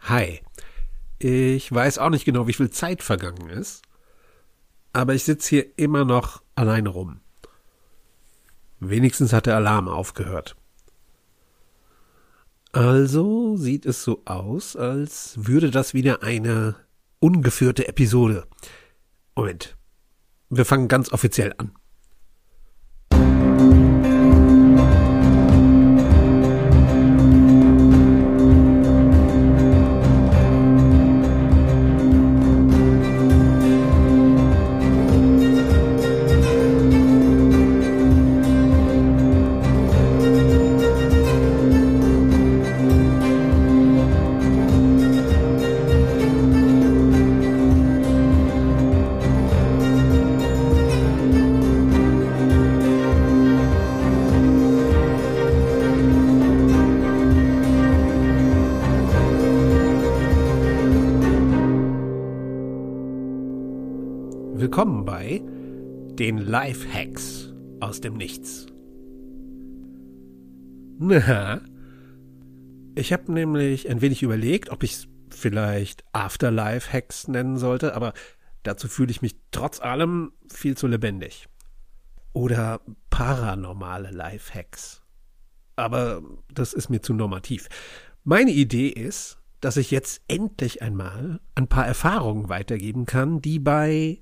Hi. Ich weiß auch nicht genau, wie viel Zeit vergangen ist, aber ich sitze hier immer noch alleine rum. Wenigstens hat der Alarm aufgehört. Also sieht es so aus, als würde das wieder eine ungeführte Episode. Moment. Wir fangen ganz offiziell an. Life-Hacks aus dem Nichts. Na, ich habe nämlich ein wenig überlegt, ob ich es vielleicht Afterlife-Hacks nennen sollte, aber dazu fühle ich mich trotz allem viel zu lebendig. Oder paranormale Life-Hacks. Aber das ist mir zu normativ. Meine Idee ist, dass ich jetzt endlich einmal ein paar Erfahrungen weitergeben kann, die bei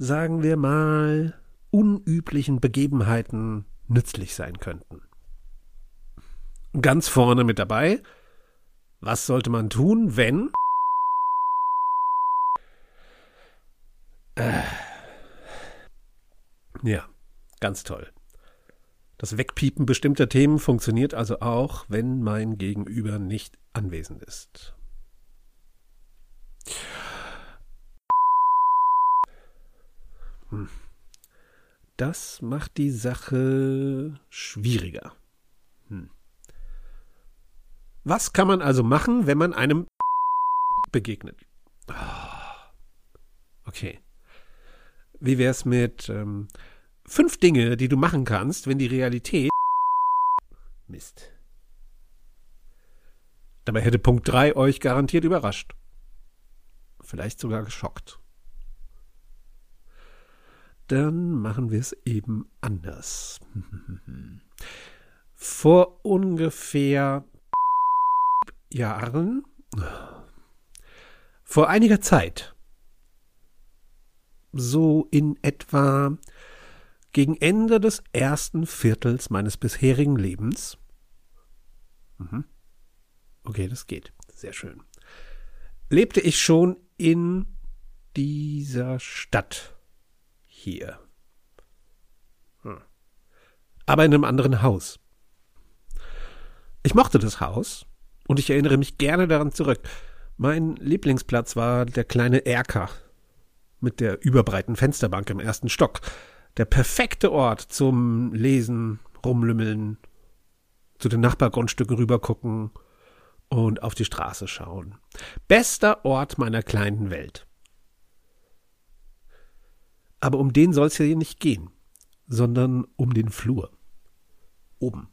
sagen wir mal, unüblichen Begebenheiten nützlich sein könnten. Ganz vorne mit dabei, was sollte man tun, wenn äh, ja, ganz toll. Das Wegpiepen bestimmter Themen funktioniert also auch, wenn mein Gegenüber nicht anwesend ist. Hm. Das macht die Sache schwieriger. Hm. Was kann man also machen, wenn man einem begegnet? Ah. Okay. Wie wär's mit ähm, fünf Dinge, die du machen kannst, wenn die Realität Mist. Dabei hätte Punkt 3 euch garantiert überrascht. Vielleicht sogar geschockt dann machen wir es eben anders. Vor ungefähr Jahren, vor einiger Zeit, so in etwa gegen Ende des ersten Viertels meines bisherigen Lebens, mhm. okay, das geht, sehr schön, lebte ich schon in dieser Stadt hier. Hm. Aber in einem anderen Haus. Ich mochte das Haus und ich erinnere mich gerne daran zurück. Mein Lieblingsplatz war der kleine Erker mit der überbreiten Fensterbank im ersten Stock. Der perfekte Ort zum Lesen, Rumlümmeln, zu den Nachbargrundstücken rübergucken und auf die Straße schauen. Bester Ort meiner kleinen Welt. Aber um den soll es ja hier nicht gehen, sondern um den Flur. Oben.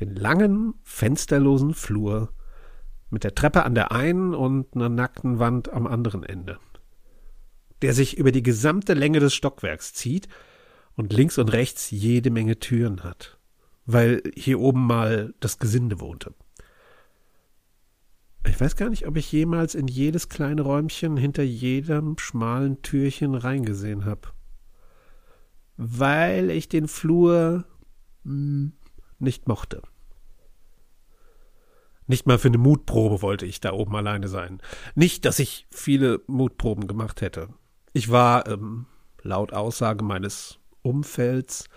Den langen, fensterlosen Flur mit der Treppe an der einen und einer nackten Wand am anderen Ende, der sich über die gesamte Länge des Stockwerks zieht und links und rechts jede Menge Türen hat, weil hier oben mal das Gesinde wohnte. Ich weiß gar nicht, ob ich jemals in jedes kleine Räumchen hinter jedem schmalen Türchen reingesehen habe. Weil ich den Flur hm, nicht mochte. Nicht mal für eine Mutprobe wollte ich da oben alleine sein. Nicht, dass ich viele Mutproben gemacht hätte. Ich war, ähm, laut Aussage meines Umfelds,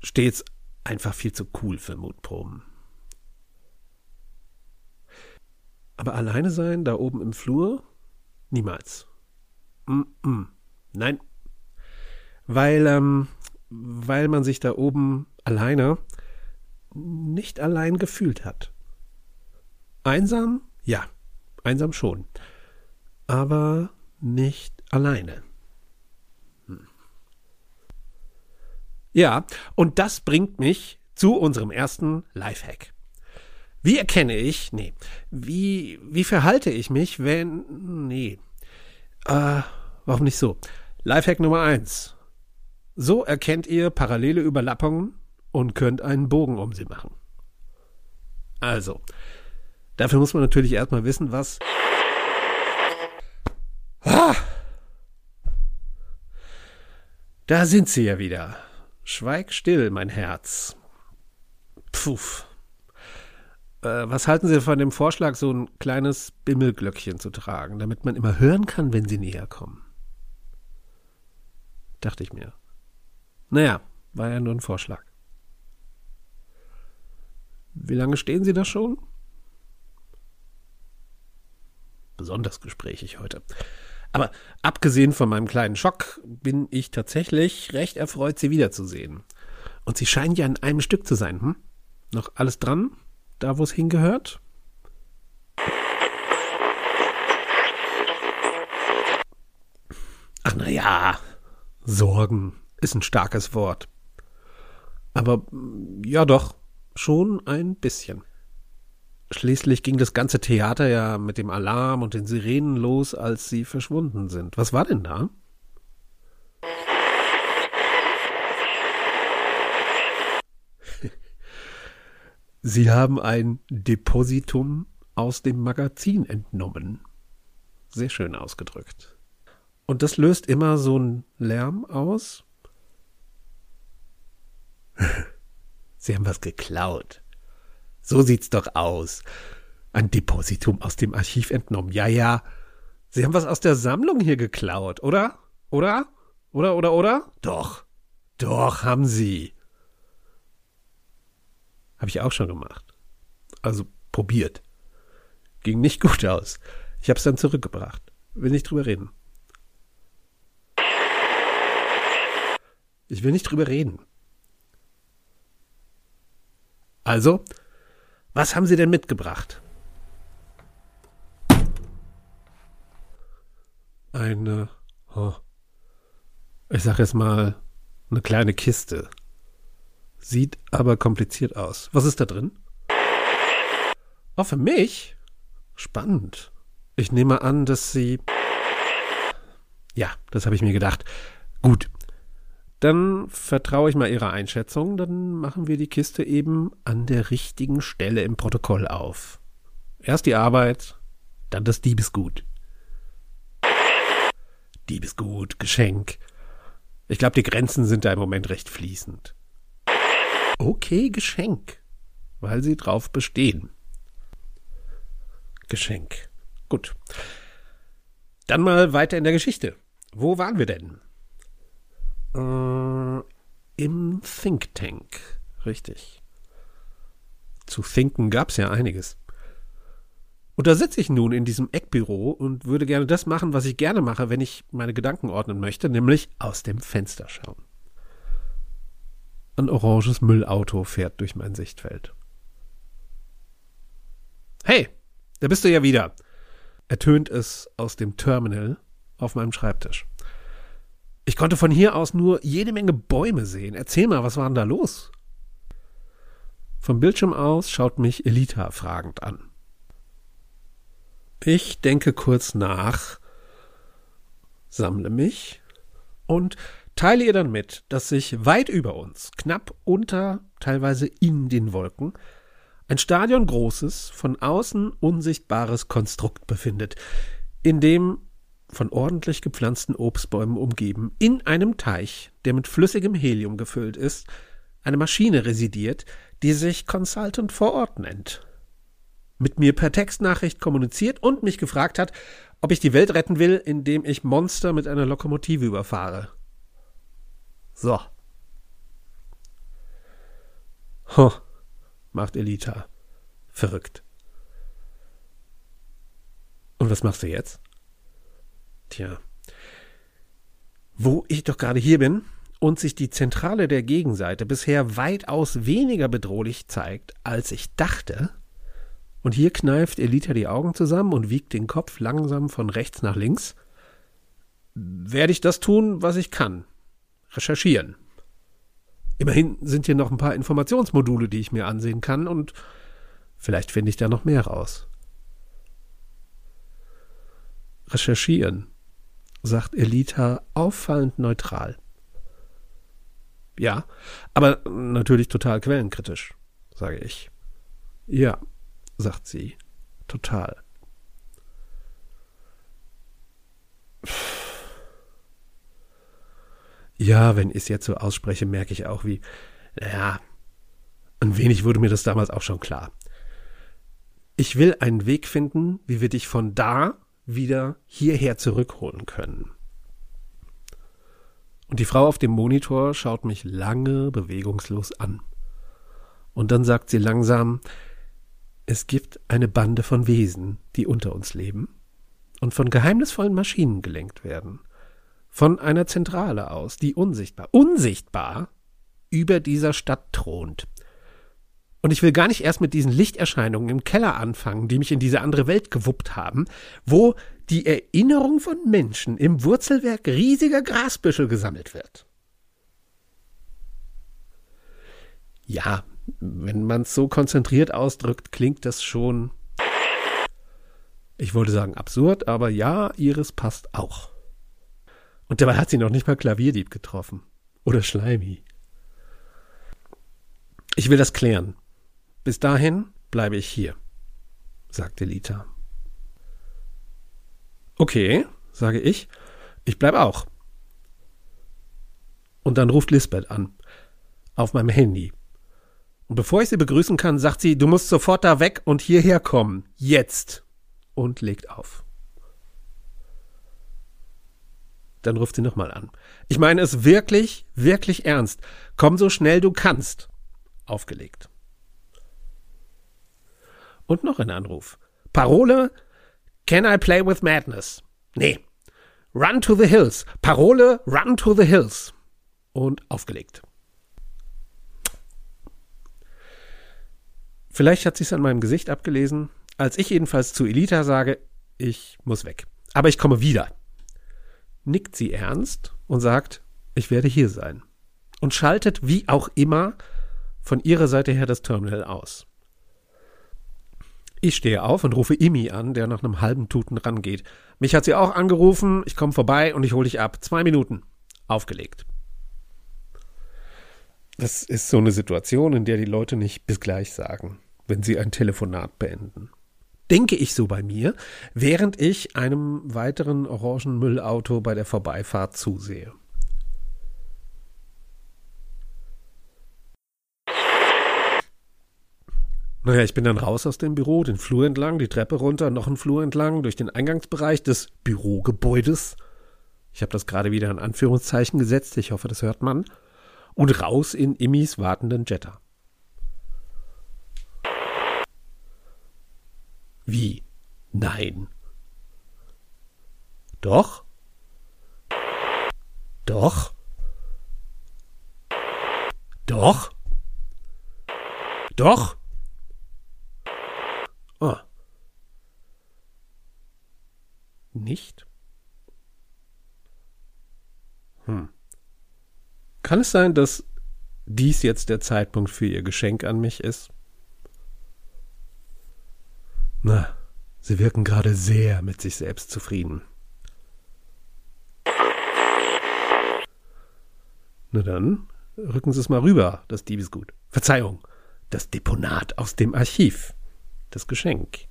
stets einfach viel zu cool für Mutproben. Aber alleine sein, da oben im Flur? Niemals. Mm -mm. Nein. Weil, ähm, weil man sich da oben alleine nicht allein gefühlt hat. Einsam? Ja, einsam schon. Aber nicht alleine. Hm. Ja, und das bringt mich zu unserem ersten Lifehack. Wie erkenne ich, nee, wie, wie verhalte ich mich, wenn, nee, äh, warum nicht so? Lifehack Nummer eins. So erkennt ihr parallele Überlappungen und könnt einen Bogen um sie machen. Also, dafür muss man natürlich erstmal wissen, was. Ah! Da sind sie ja wieder. Schweig still, mein Herz. Pfuff. Äh, was halten Sie von dem Vorschlag, so ein kleines Bimmelglöckchen zu tragen, damit man immer hören kann, wenn Sie näher kommen? Dachte ich mir. Naja, war ja nur ein Vorschlag. Wie lange stehen Sie da schon? Besonders gesprächig heute. Aber abgesehen von meinem kleinen Schock bin ich tatsächlich recht erfreut, Sie wiederzusehen. Und Sie scheinen ja in einem Stück zu sein, hm? Noch alles dran? Da, wo es hingehört? Ach na ja, Sorgen ist ein starkes Wort. Aber ja doch, schon ein bisschen. Schließlich ging das ganze Theater ja mit dem Alarm und den Sirenen los, als sie verschwunden sind. Was war denn da? Sie haben ein Depositum aus dem Magazin entnommen. Sehr schön ausgedrückt. Und das löst immer so einen Lärm aus? Sie haben was geklaut. So sieht's doch aus. Ein Depositum aus dem Archiv entnommen. Ja, ja. Sie haben was aus der Sammlung hier geklaut, oder? Oder? Oder, oder, oder? Doch. Doch, haben Sie. Habe ich auch schon gemacht. Also probiert. Ging nicht gut aus. Ich habe es dann zurückgebracht. Will nicht drüber reden. Ich will nicht drüber reden. Also, was haben Sie denn mitgebracht? Eine, oh, ich sag jetzt mal, eine kleine Kiste. Sieht aber kompliziert aus. Was ist da drin? Oh, für mich? Spannend. Ich nehme an, dass Sie. Ja, das habe ich mir gedacht. Gut, dann vertraue ich mal Ihrer Einschätzung, dann machen wir die Kiste eben an der richtigen Stelle im Protokoll auf. Erst die Arbeit, dann das Diebesgut. Diebesgut, Geschenk. Ich glaube, die Grenzen sind da im Moment recht fließend. Okay, Geschenk, weil sie drauf bestehen. Geschenk. Gut. Dann mal weiter in der Geschichte. Wo waren wir denn? Äh, Im Think Tank. Richtig. Zu thinken gab's ja einiges. Und da sitze ich nun in diesem Eckbüro und würde gerne das machen, was ich gerne mache, wenn ich meine Gedanken ordnen möchte, nämlich aus dem Fenster schauen. Ein oranges Müllauto fährt durch mein Sichtfeld. Hey, da bist du ja wieder, ertönt es aus dem Terminal auf meinem Schreibtisch. Ich konnte von hier aus nur jede Menge Bäume sehen. Erzähl mal, was war denn da los? Vom Bildschirm aus schaut mich Elita fragend an. Ich denke kurz nach, sammle mich und teile ihr dann mit, dass sich weit über uns, knapp unter, teilweise in den Wolken, ein Stadion großes, von außen unsichtbares Konstrukt befindet, in dem von ordentlich gepflanzten Obstbäumen umgeben, in einem Teich, der mit flüssigem Helium gefüllt ist, eine Maschine residiert, die sich Consultant vor Ort nennt. Mit mir per Textnachricht kommuniziert und mich gefragt hat, ob ich die Welt retten will, indem ich Monster mit einer Lokomotive überfahre. So. Huh, macht Elita. Verrückt. Und was machst du jetzt? Tja. Wo ich doch gerade hier bin und sich die Zentrale der Gegenseite bisher weitaus weniger bedrohlich zeigt, als ich dachte, Und hier kneift Elita die Augen zusammen und wiegt den Kopf langsam von rechts nach links. Werde ich das tun, was ich kann? Recherchieren. Immerhin sind hier noch ein paar Informationsmodule, die ich mir ansehen kann, und vielleicht finde ich da noch mehr raus. Recherchieren, sagt Elita auffallend neutral. Ja, aber natürlich total quellenkritisch, sage ich. Ja, sagt sie, total. Ja, wenn ich es jetzt so ausspreche, merke ich auch, wie, naja, ein wenig wurde mir das damals auch schon klar. Ich will einen Weg finden, wie wir dich von da wieder hierher zurückholen können. Und die Frau auf dem Monitor schaut mich lange bewegungslos an. Und dann sagt sie langsam, es gibt eine Bande von Wesen, die unter uns leben und von geheimnisvollen Maschinen gelenkt werden. Von einer Zentrale aus, die unsichtbar, unsichtbar über dieser Stadt thront. Und ich will gar nicht erst mit diesen Lichterscheinungen im Keller anfangen, die mich in diese andere Welt gewuppt haben, wo die Erinnerung von Menschen im Wurzelwerk riesiger Grasbüschel gesammelt wird. Ja, wenn man es so konzentriert ausdrückt, klingt das schon. Ich wollte sagen absurd, aber ja, Iris passt auch. Und dabei hat sie noch nicht mal Klavierdieb getroffen. Oder Schleimi. Ich will das klären. Bis dahin bleibe ich hier, sagte Lita. Okay, sage ich. Ich bleib auch. Und dann ruft Lisbeth an. Auf meinem Handy. Und bevor ich sie begrüßen kann, sagt sie, du musst sofort da weg und hierher kommen. Jetzt. Und legt auf. Dann ruft sie nochmal an. Ich meine es wirklich, wirklich ernst. Komm so schnell du kannst. Aufgelegt. Und noch ein Anruf. Parole Can I play with madness? Nee. Run to the hills. Parole Run to the hills. Und aufgelegt. Vielleicht hat sich's an meinem Gesicht abgelesen, als ich jedenfalls zu Elita sage, ich muss weg. Aber ich komme wieder. Nickt sie ernst und sagt, ich werde hier sein. Und schaltet wie auch immer von ihrer Seite her das Terminal aus. Ich stehe auf und rufe Imi an, der nach einem halben Tuten rangeht. Mich hat sie auch angerufen, ich komme vorbei und ich hole dich ab. Zwei Minuten. Aufgelegt. Das ist so eine Situation, in der die Leute nicht bis gleich sagen wenn sie ein Telefonat beenden. Denke ich so bei mir, während ich einem weiteren orangen Müllauto bei der Vorbeifahrt zusehe. Naja, ich bin dann raus aus dem Büro, den Flur entlang, die Treppe runter, noch einen Flur entlang, durch den Eingangsbereich des Bürogebäudes. Ich habe das gerade wieder in Anführungszeichen gesetzt, ich hoffe, das hört man. Und raus in Immis wartenden Jetta. Wie? Nein. Doch? Doch? Doch? Doch? Oh. Nicht? Hm. Kann es sein, dass dies jetzt der Zeitpunkt für Ihr Geschenk an mich ist? Na, Sie wirken gerade sehr mit sich selbst zufrieden. Na dann, rücken Sie es mal rüber, das Diebesgut. Verzeihung, das Deponat aus dem Archiv. Das Geschenk.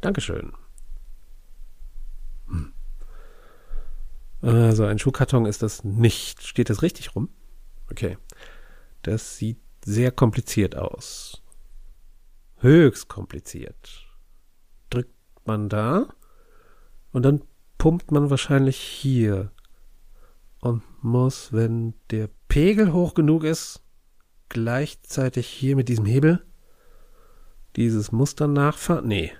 Dankeschön. Hm. Also ein Schuhkarton ist das nicht. Steht das richtig rum? Okay. Das sieht sehr kompliziert aus. Höchst kompliziert. Drückt man da und dann pumpt man wahrscheinlich hier und muss, wenn der Pegel hoch genug ist, gleichzeitig hier mit diesem Hebel dieses Muster nachfahren. Nee.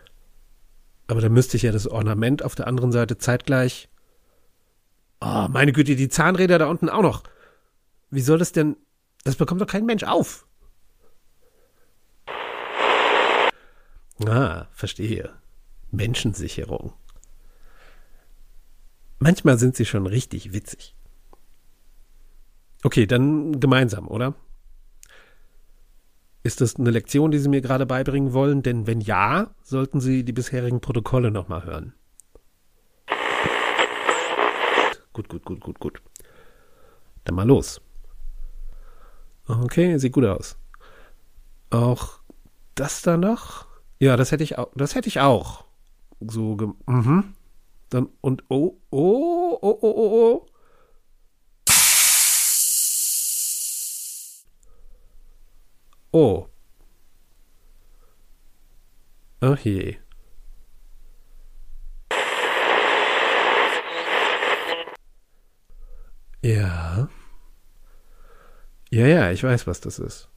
Aber da müsste ich ja das Ornament auf der anderen Seite zeitgleich. Oh, meine Güte, die Zahnräder da unten auch noch. Wie soll das denn? Das bekommt doch kein Mensch auf. Ah, verstehe. Menschensicherung. Manchmal sind sie schon richtig witzig. Okay, dann gemeinsam, oder? Ist das eine Lektion, die Sie mir gerade beibringen wollen? Denn wenn ja, sollten Sie die bisherigen Protokolle nochmal hören. Gut, gut, gut, gut, gut. Dann mal los. Okay, sieht gut aus. Auch das da noch? Ja, das hätte ich auch. Das hätte ich auch. So, mhm. Dann und oh, oh, oh, oh, oh, oh. Oh. Ach je. Ja. Ja, ja, ich weiß, was das ist.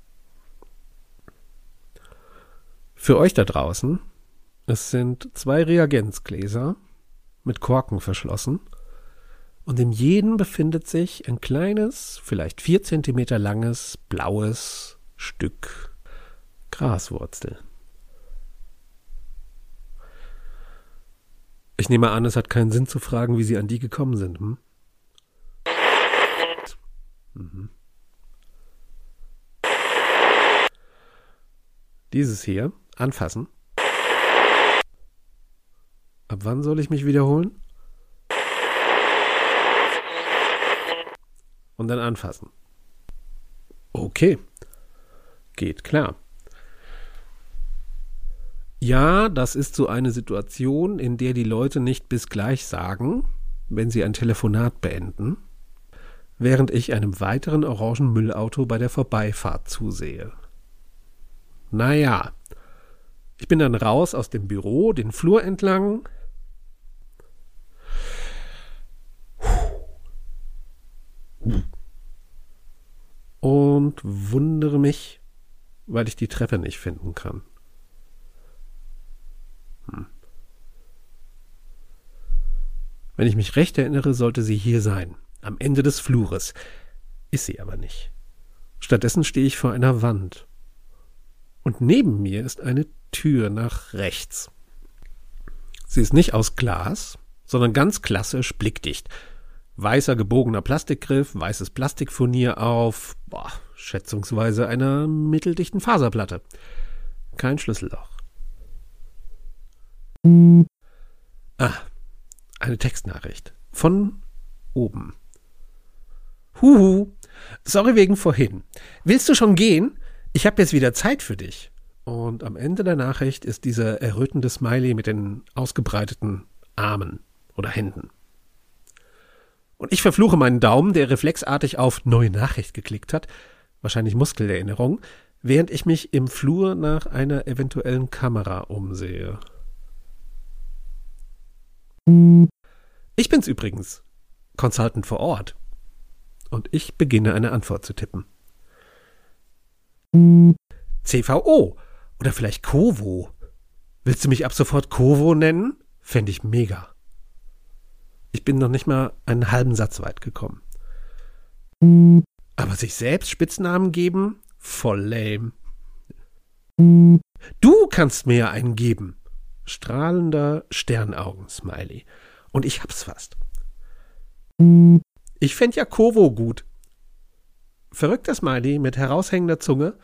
Für euch da draußen, es sind zwei Reagenzgläser mit Korken verschlossen und in jedem befindet sich ein kleines, vielleicht vier Zentimeter langes, blaues Stück Graswurzel. Ich nehme an, es hat keinen Sinn zu fragen, wie Sie an die gekommen sind. Hm? Mhm. Dieses hier anfassen. Ab wann soll ich mich wiederholen? Und dann anfassen. Okay. Geht klar. Ja, das ist so eine Situation, in der die Leute nicht bis gleich sagen, wenn sie ein Telefonat beenden, während ich einem weiteren orangen Müllauto bei der Vorbeifahrt zusehe. Naja, ich bin dann raus aus dem Büro, den Flur entlang. Und wundere mich, weil ich die Treppe nicht finden kann. Hm. Wenn ich mich recht erinnere, sollte sie hier sein, am Ende des Flures. Ist sie aber nicht. Stattdessen stehe ich vor einer Wand. Und neben mir ist eine Tür nach rechts. Sie ist nicht aus Glas, sondern ganz klassisch blickdicht. Weißer gebogener Plastikgriff, weißes Plastikfurnier auf, boah, schätzungsweise einer mitteldichten Faserplatte. Kein Schlüsselloch. Ah, eine Textnachricht. Von oben. Huhu, sorry wegen vorhin. Willst du schon gehen? Ich habe jetzt wieder Zeit für dich. Und am Ende der Nachricht ist dieser errötende Smiley mit den ausgebreiteten Armen oder Händen. Und ich verfluche meinen Daumen, der reflexartig auf Neue Nachricht geklickt hat, wahrscheinlich Muskelerinnerung, während ich mich im Flur nach einer eventuellen Kamera umsehe. Ich bin's übrigens, Consultant vor Ort. Und ich beginne eine Antwort zu tippen. CVO, oder vielleicht Kovo. Willst du mich ab sofort Kovo nennen? Fände ich mega. Ich bin noch nicht mal einen halben Satz weit gekommen. Aber sich selbst Spitznamen geben? Voll lame. Du kannst mir ja einen geben. Strahlender Sternaugen-Smiley. Und ich hab's fast. Ich fänd ja Kovo gut. Verrückter Smiley mit heraushängender Zunge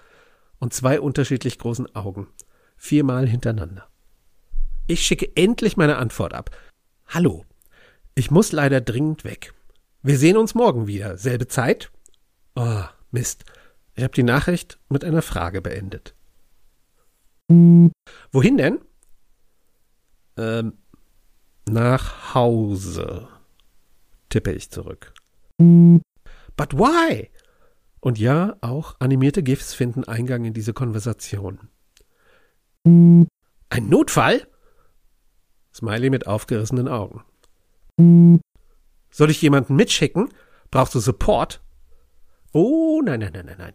und zwei unterschiedlich großen Augen. Viermal hintereinander. Ich schicke endlich meine Antwort ab. Hallo. Ich muss leider dringend weg. Wir sehen uns morgen wieder. Selbe Zeit? Oh, Mist. Ich habe die Nachricht mit einer Frage beendet. Wohin denn? Ähm, nach Hause, tippe ich zurück. But why? Und ja, auch animierte GIFs finden Eingang in diese Konversation. Ein Notfall? Smiley mit aufgerissenen Augen. Soll ich jemanden mitschicken? Brauchst du Support? Oh, nein, nein, nein, nein, nein.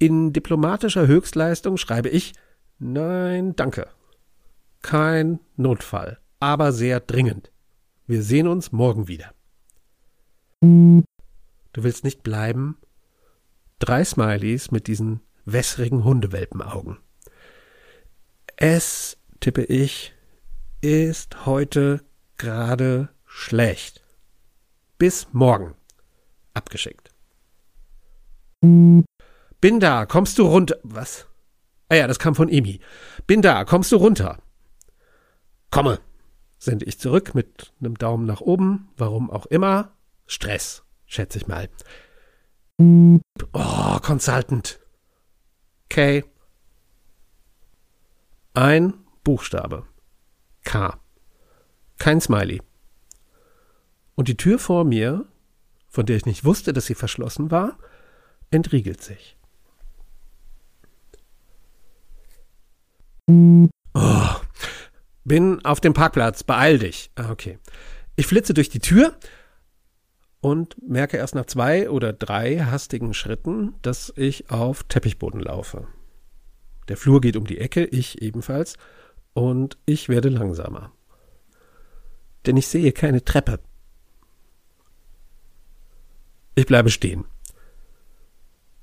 In diplomatischer Höchstleistung schreibe ich Nein, danke. Kein Notfall, aber sehr dringend. Wir sehen uns morgen wieder. Du willst nicht bleiben? Drei Smileys mit diesen wässrigen Hundewelpenaugen. S-T-V-O. tippe ich, ist heute gerade schlecht. Bis morgen. Abgeschickt. Bin da, kommst du runter. Was? Ah ja, das kam von Emi. Bin da, kommst du runter. Komme, sende ich zurück mit einem Daumen nach oben, warum auch immer. Stress, schätze ich mal. Oh, Consultant. K. Ein Buchstabe. K. Kein Smiley. Und die Tür vor mir, von der ich nicht wusste, dass sie verschlossen war, entriegelt sich. Oh, bin auf dem Parkplatz, beeil dich. Ah, okay. Ich flitze durch die Tür und merke erst nach zwei oder drei hastigen Schritten, dass ich auf Teppichboden laufe. Der Flur geht um die Ecke, ich ebenfalls, und ich werde langsamer. Denn ich sehe keine Treppe. Ich bleibe stehen.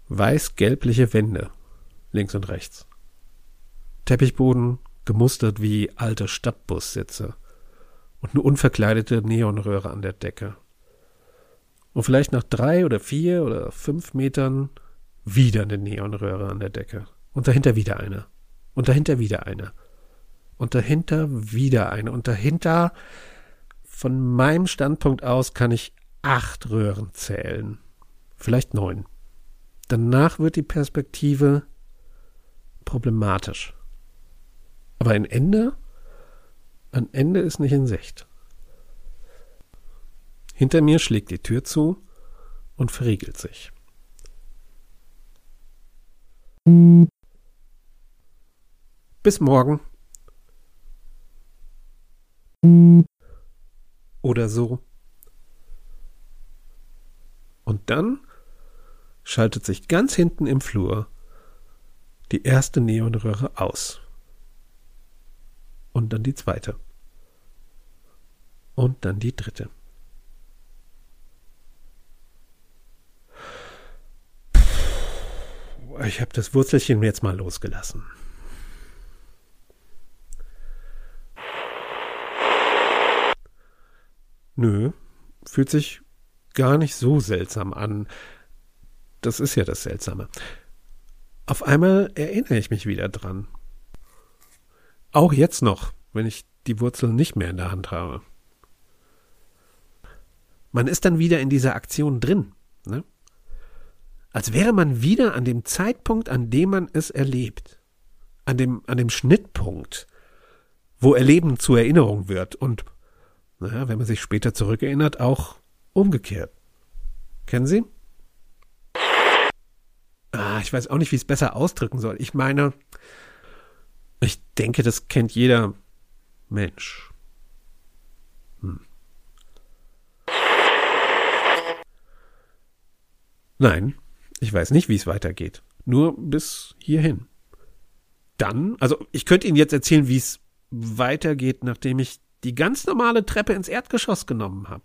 Weiß-gelbliche Wände, links und rechts. Teppichboden, gemustert wie alte Stadtbussitze und eine unverkleidete Neonröhre an der Decke. Und vielleicht nach drei oder vier oder fünf Metern wieder eine Neonröhre an der Decke. Und dahinter wieder eine. Und dahinter wieder eine. Und dahinter wieder eine. Und dahinter, von meinem Standpunkt aus, kann ich acht Röhren zählen. Vielleicht neun. Danach wird die Perspektive problematisch. Aber ein Ende? Ein Ende ist nicht in Sicht. Hinter mir schlägt die Tür zu und verriegelt sich. Bis morgen. Oder so. Und dann schaltet sich ganz hinten im Flur die erste Neonröhre aus. Und dann die zweite. Und dann die dritte. Ich habe das Wurzelchen jetzt mal losgelassen. Nö, fühlt sich gar nicht so seltsam an. Das ist ja das Seltsame. Auf einmal erinnere ich mich wieder dran. Auch jetzt noch, wenn ich die Wurzel nicht mehr in der Hand habe. Man ist dann wieder in dieser Aktion drin. Ne? Als wäre man wieder an dem Zeitpunkt, an dem man es erlebt. An dem, an dem Schnittpunkt, wo Erleben zur Erinnerung wird und, naja, wenn man sich später zurückerinnert, auch umgekehrt. Kennen Sie? Ah, ich weiß auch nicht, wie ich es besser ausdrücken soll. Ich meine, ich denke, das kennt jeder Mensch. Hm. Nein, ich weiß nicht, wie es weitergeht. Nur bis hierhin. Dann, also ich könnte Ihnen jetzt erzählen, wie es weitergeht, nachdem ich die ganz normale Treppe ins Erdgeschoss genommen habe.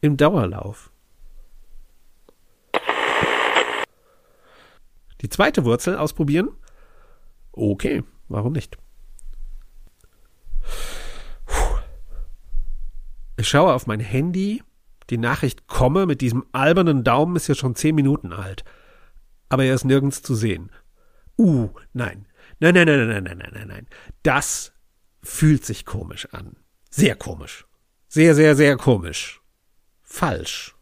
Im Dauerlauf. Die zweite Wurzel ausprobieren? Okay, warum nicht? Ich schaue auf mein Handy. Die Nachricht komme mit diesem albernen Daumen ist ja schon zehn Minuten alt. Aber er ist nirgends zu sehen. Uh, nein. Nein, nein, nein, nein, nein, nein, nein, nein. Das fühlt sich komisch an. Sehr komisch. Sehr, sehr, sehr komisch. Falsch.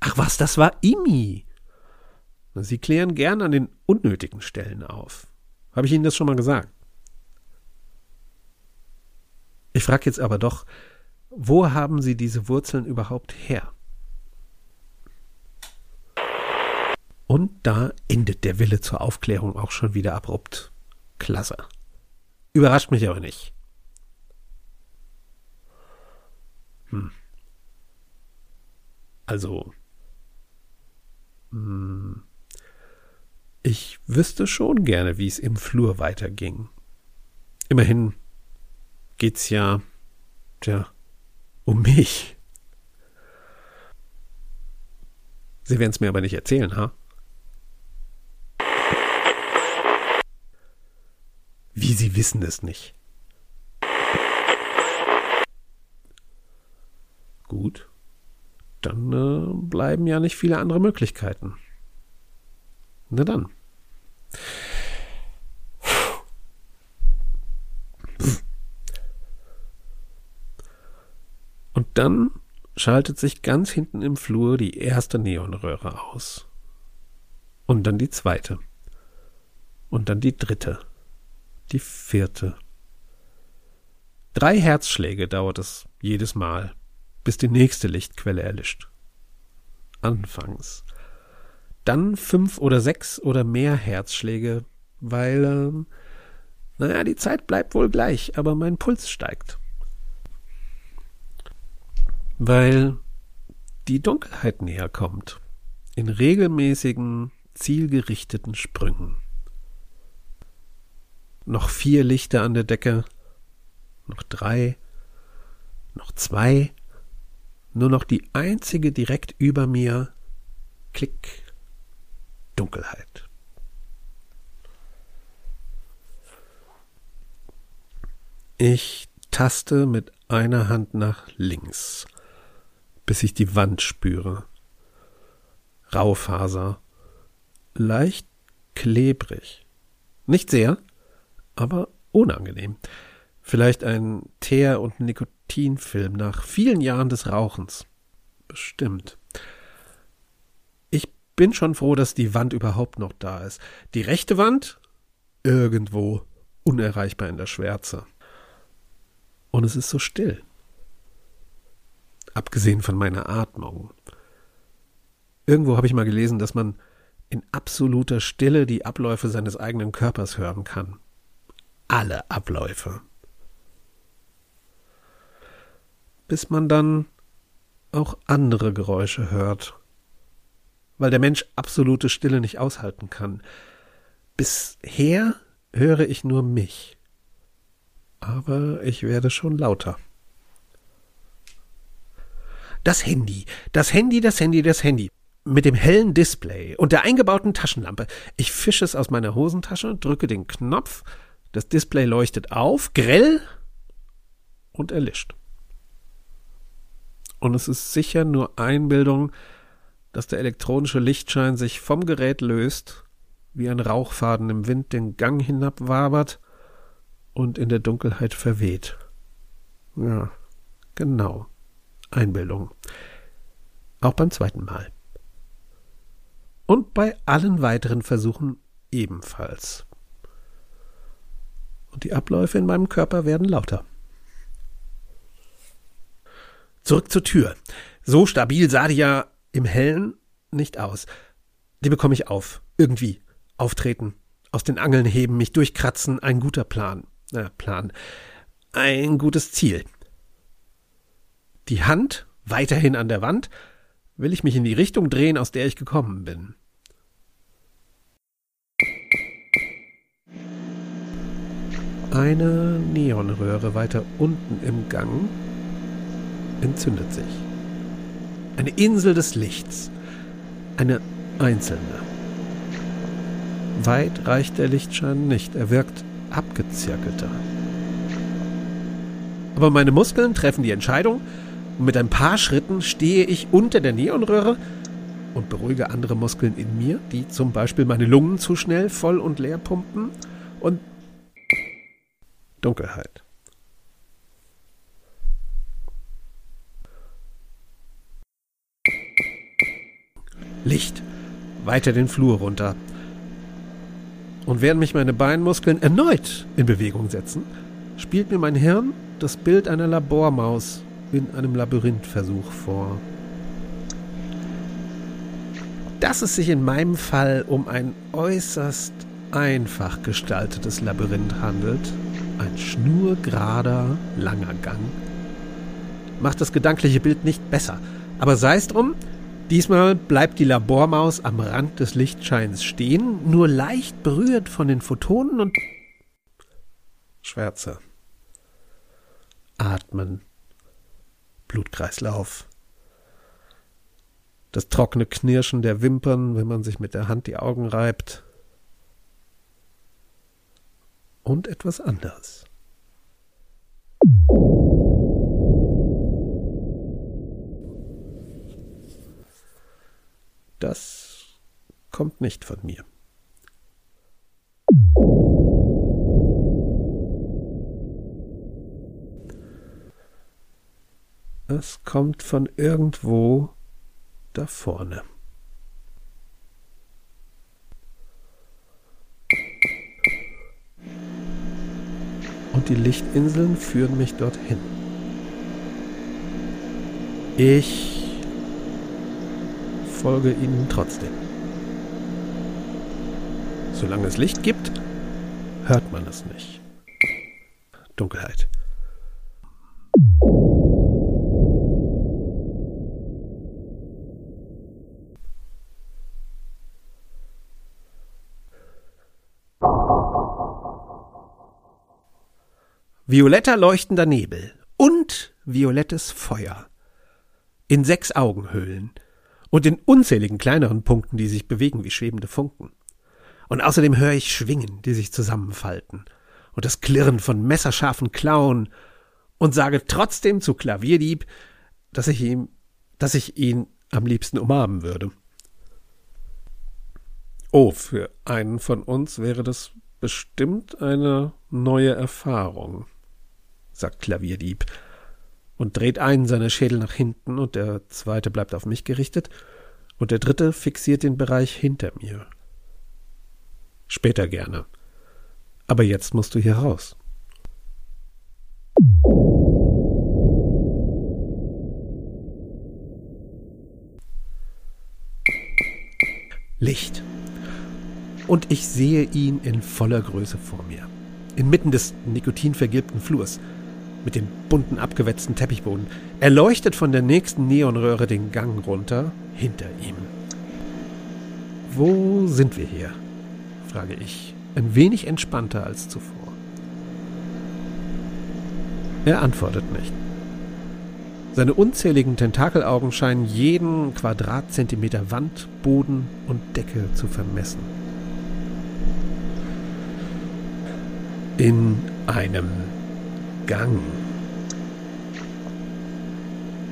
Ach was, das war Imi. Sie klären gern an den unnötigen Stellen auf. Habe ich Ihnen das schon mal gesagt? Ich frage jetzt aber doch, wo haben Sie diese Wurzeln überhaupt her? Und da endet der Wille zur Aufklärung auch schon wieder abrupt. Klasse. Überrascht mich aber nicht. Hm. Also, hm, ich wüsste schon gerne, wie es im Flur weiterging. Immerhin geht's ja, tja, um mich. Sie werden es mir aber nicht erzählen, ha? Wie Sie wissen es nicht. Gut. Dann äh, bleiben ja nicht viele andere Möglichkeiten. Na dann. Dann schaltet sich ganz hinten im Flur die erste Neonröhre aus. Und dann die zweite. Und dann die dritte. Die vierte. Drei Herzschläge dauert es jedes Mal, bis die nächste Lichtquelle erlischt. Anfangs. Dann fünf oder sechs oder mehr Herzschläge, weil, ähm, naja, die Zeit bleibt wohl gleich, aber mein Puls steigt weil die Dunkelheit näher kommt, in regelmäßigen, zielgerichteten Sprüngen. Noch vier Lichter an der Decke, noch drei, noch zwei, nur noch die einzige direkt über mir, Klick, Dunkelheit. Ich taste mit einer Hand nach links bis ich die Wand spüre. Raufaser. Leicht klebrig. Nicht sehr, aber unangenehm. Vielleicht ein Teer- und Nikotinfilm nach vielen Jahren des Rauchens. Bestimmt. Ich bin schon froh, dass die Wand überhaupt noch da ist. Die rechte Wand? Irgendwo. Unerreichbar in der Schwärze. Und es ist so still abgesehen von meiner Atmung. Irgendwo habe ich mal gelesen, dass man in absoluter Stille die Abläufe seines eigenen Körpers hören kann. Alle Abläufe. Bis man dann auch andere Geräusche hört, weil der Mensch absolute Stille nicht aushalten kann. Bisher höre ich nur mich, aber ich werde schon lauter. Das Handy, das Handy, das Handy, das Handy. Mit dem hellen Display und der eingebauten Taschenlampe. Ich fische es aus meiner Hosentasche, drücke den Knopf, das Display leuchtet auf, grell und erlischt. Und es ist sicher nur Einbildung, dass der elektronische Lichtschein sich vom Gerät löst, wie ein Rauchfaden im Wind den Gang hinabwabert und in der Dunkelheit verweht. Ja, genau. Einbildung. Auch beim zweiten Mal. Und bei allen weiteren Versuchen ebenfalls. Und die Abläufe in meinem Körper werden lauter. Zurück zur Tür. So stabil sah die ja im Hellen nicht aus. Die bekomme ich auf. Irgendwie. Auftreten. Aus den Angeln heben, mich durchkratzen. Ein guter Plan. Na, Plan. Ein gutes Ziel die Hand weiterhin an der Wand, will ich mich in die Richtung drehen, aus der ich gekommen bin. Eine Neonröhre weiter unten im Gang entzündet sich. Eine Insel des Lichts. Eine einzelne. Weit reicht der Lichtschein nicht, er wirkt abgezirkelter. Aber meine Muskeln treffen die Entscheidung, und mit ein paar Schritten stehe ich unter der Neonröhre und beruhige andere Muskeln in mir, die zum Beispiel meine Lungen zu schnell voll und leer pumpen und Dunkelheit. Licht weiter den Flur runter. Und während mich meine Beinmuskeln erneut in Bewegung setzen, spielt mir mein Hirn das Bild einer Labormaus in einem Labyrinthversuch vor. Dass es sich in meinem Fall um ein äußerst einfach gestaltetes Labyrinth handelt, ein schnurgerader, langer Gang, macht das gedankliche Bild nicht besser. Aber sei es drum, diesmal bleibt die Labormaus am Rand des Lichtscheins stehen, nur leicht berührt von den Photonen und Schwärze. Atmen. Blutkreislauf. Das trockene Knirschen der Wimpern, wenn man sich mit der Hand die Augen reibt. und etwas anderes. Das kommt nicht von mir. Es kommt von irgendwo da vorne. Und die Lichtinseln führen mich dorthin. Ich folge ihnen trotzdem. Solange es Licht gibt, hört man es nicht. Dunkelheit. Violetter leuchtender Nebel und violettes Feuer. In sechs Augenhöhlen und in unzähligen kleineren Punkten, die sich bewegen wie schwebende Funken. Und außerdem höre ich Schwingen, die sich zusammenfalten und das Klirren von messerscharfen Klauen und sage trotzdem zu Klavierdieb, dass ich ihm, dass ich ihn am liebsten umarmen würde. Oh, für einen von uns wäre das bestimmt eine neue Erfahrung sagt Klavierdieb und dreht einen seiner Schädel nach hinten und der zweite bleibt auf mich gerichtet und der dritte fixiert den Bereich hinter mir. Später gerne. Aber jetzt musst du hier raus. Licht. Und ich sehe ihn in voller Größe vor mir. Inmitten des nikotinvergilbten Flurs mit dem bunten abgewetzten Teppichboden. Er leuchtet von der nächsten Neonröhre den Gang runter, hinter ihm. Wo sind wir hier? frage ich, ein wenig entspannter als zuvor. Er antwortet nicht. Seine unzähligen Tentakelaugen scheinen jeden Quadratzentimeter Wand, Boden und Decke zu vermessen. In einem Gang.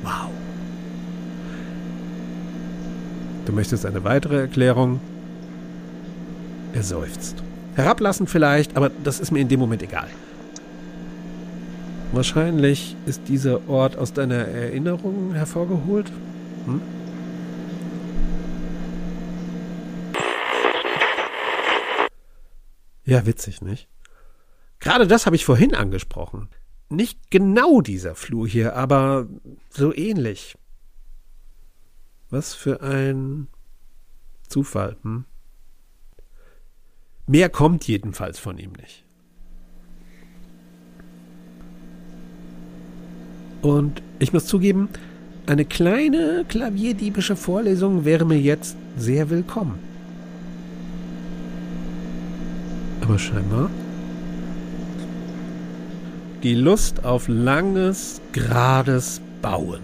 Wow. Du möchtest eine weitere Erklärung? Er seufzt. Herablassend vielleicht, aber das ist mir in dem Moment egal. Wahrscheinlich ist dieser Ort aus deiner Erinnerung hervorgeholt. Hm? Ja, witzig, nicht? Gerade das habe ich vorhin angesprochen. Nicht genau dieser Flur hier, aber so ähnlich. Was für ein Zufall, hm? Mehr kommt jedenfalls von ihm nicht. Und ich muss zugeben, eine kleine klavierdiebische Vorlesung wäre mir jetzt sehr willkommen. Aber scheinbar die Lust auf langes, gerades Bauen,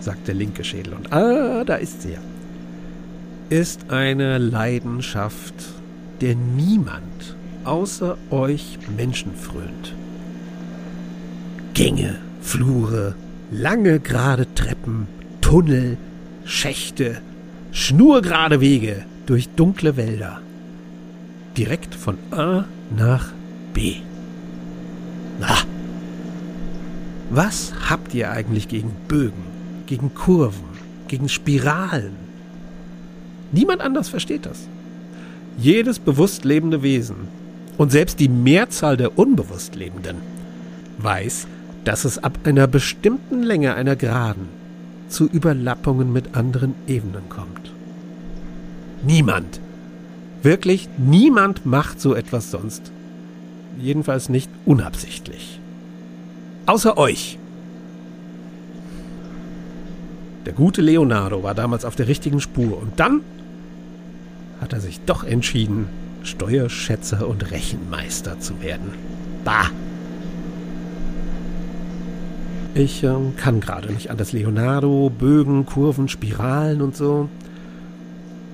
sagt der linke Schädel. Und ah, da ist sie ja. Ist eine Leidenschaft, der niemand außer euch Menschen frönt. Gänge, Flure, lange gerade Treppen, Tunnel, Schächte, schnurgerade Wege durch dunkle Wälder. Direkt von A nach B. Na, was habt ihr eigentlich gegen Bögen, gegen Kurven, gegen Spiralen? Niemand anders versteht das. Jedes bewusst lebende Wesen und selbst die Mehrzahl der unbewusst Lebenden weiß, dass es ab einer bestimmten Länge einer Geraden zu Überlappungen mit anderen Ebenen kommt. Niemand, wirklich niemand macht so etwas sonst Jedenfalls nicht unabsichtlich. Außer euch. Der gute Leonardo war damals auf der richtigen Spur und dann hat er sich doch entschieden, Steuerschätzer und Rechenmeister zu werden. Bah! Ich äh, kann gerade nicht an das Leonardo, Bögen, Kurven, Spiralen und so.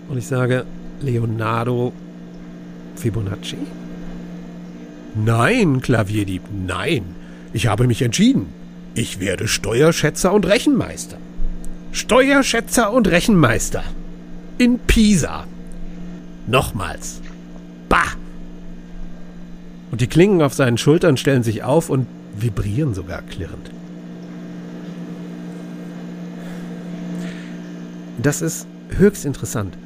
Und ich sage Leonardo Fibonacci. Nein, Klavierdieb, nein. Ich habe mich entschieden. Ich werde Steuerschätzer und Rechenmeister. Steuerschätzer und Rechenmeister. In Pisa. Nochmals. Bah! Und die Klingen auf seinen Schultern stellen sich auf und vibrieren sogar klirrend. Das ist höchst interessant,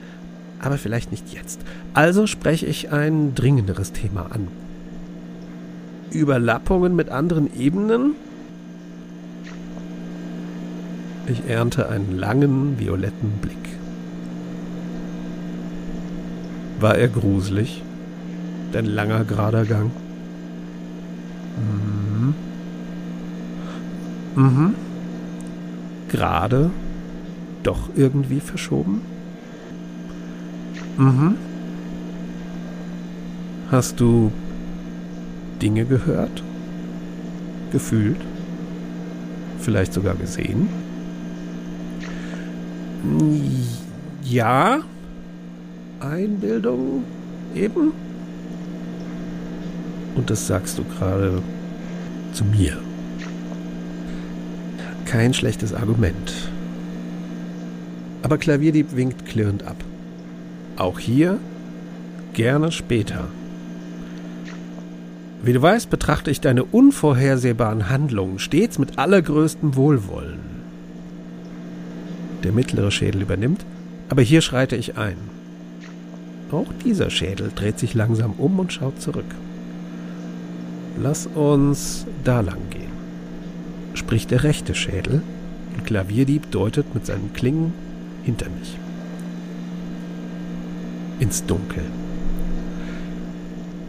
aber vielleicht nicht jetzt. Also spreche ich ein dringenderes Thema an. Überlappungen mit anderen Ebenen? Ich ernte einen langen, violetten Blick. War er gruselig? Dein langer, gerader Gang? Mhm. Mhm. Gerade? Doch irgendwie verschoben? Mhm. Hast du Dinge gehört? Gefühlt? Vielleicht sogar gesehen? Ja. Einbildung eben? Und das sagst du gerade zu mir. Kein schlechtes Argument. Aber Klavierdieb winkt klirrend ab. Auch hier gerne später. Wie du weißt, betrachte ich deine unvorhersehbaren Handlungen stets mit allergrößtem Wohlwollen. Der mittlere Schädel übernimmt, aber hier schreite ich ein. Auch dieser Schädel dreht sich langsam um und schaut zurück. Lass uns da lang gehen, spricht der rechte Schädel und Klavierdieb deutet mit seinen Klingen hinter mich. Ins Dunkel.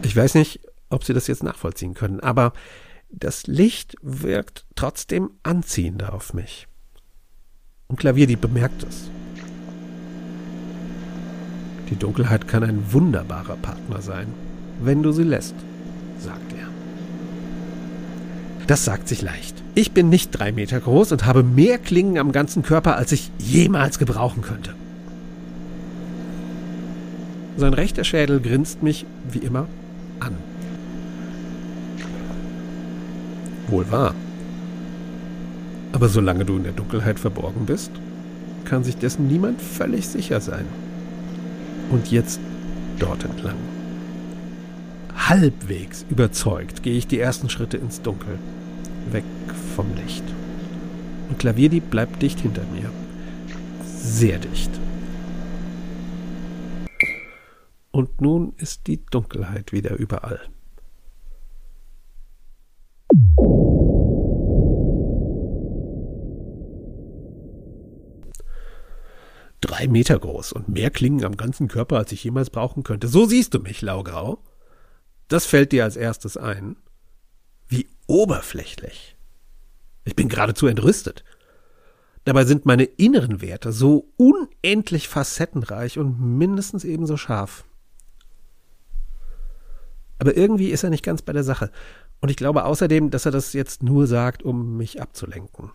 Ich weiß nicht, ob Sie das jetzt nachvollziehen können, aber das Licht wirkt trotzdem anziehender auf mich. Und Klavierdieb bemerkt es. Die Dunkelheit kann ein wunderbarer Partner sein, wenn du sie lässt, sagt er. Das sagt sich leicht. Ich bin nicht drei Meter groß und habe mehr Klingen am ganzen Körper, als ich jemals gebrauchen könnte. Sein rechter Schädel grinst mich, wie immer, an. Wohl wahr. Aber solange du in der Dunkelheit verborgen bist, kann sich dessen niemand völlig sicher sein. Und jetzt dort entlang. Halbwegs überzeugt gehe ich die ersten Schritte ins Dunkel, weg vom Licht. Und Klavierdieb bleibt dicht hinter mir. Sehr dicht. Und nun ist die Dunkelheit wieder überall. Drei Meter groß und mehr Klingen am ganzen Körper, als ich jemals brauchen könnte. So siehst du mich, Laugrau. Das fällt dir als erstes ein. Wie oberflächlich. Ich bin geradezu entrüstet. Dabei sind meine inneren Werte so unendlich facettenreich und mindestens ebenso scharf. Aber irgendwie ist er nicht ganz bei der Sache. Und ich glaube außerdem, dass er das jetzt nur sagt, um mich abzulenken.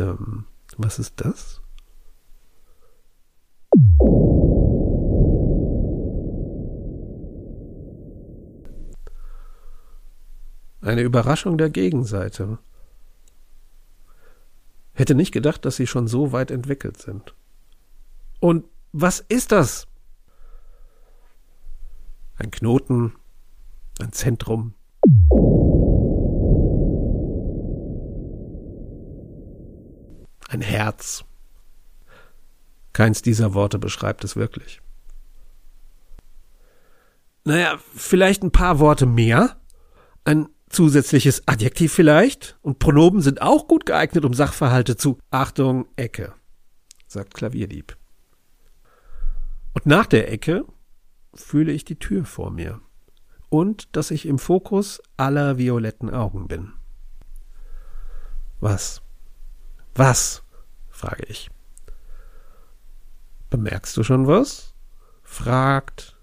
Ähm, was ist das? Eine Überraschung der Gegenseite. Hätte nicht gedacht, dass sie schon so weit entwickelt sind. Und was ist das? Ein Knoten, ein Zentrum. Ein Herz. Keins dieser Worte beschreibt es wirklich. Naja, vielleicht ein paar Worte mehr. Ein zusätzliches Adjektiv vielleicht. Und Pronomen sind auch gut geeignet, um Sachverhalte zu Achtung, Ecke, sagt Klavierdieb. Und nach der Ecke fühle ich die Tür vor mir und dass ich im Fokus aller violetten Augen bin. Was? Was? Frage ich. Bemerkst du schon was? fragt,